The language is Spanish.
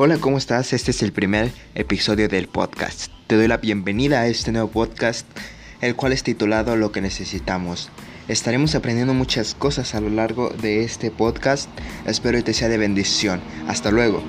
Hola, ¿cómo estás? Este es el primer episodio del podcast. Te doy la bienvenida a este nuevo podcast, el cual es titulado Lo que necesitamos. Estaremos aprendiendo muchas cosas a lo largo de este podcast. Espero que te sea de bendición. Hasta luego.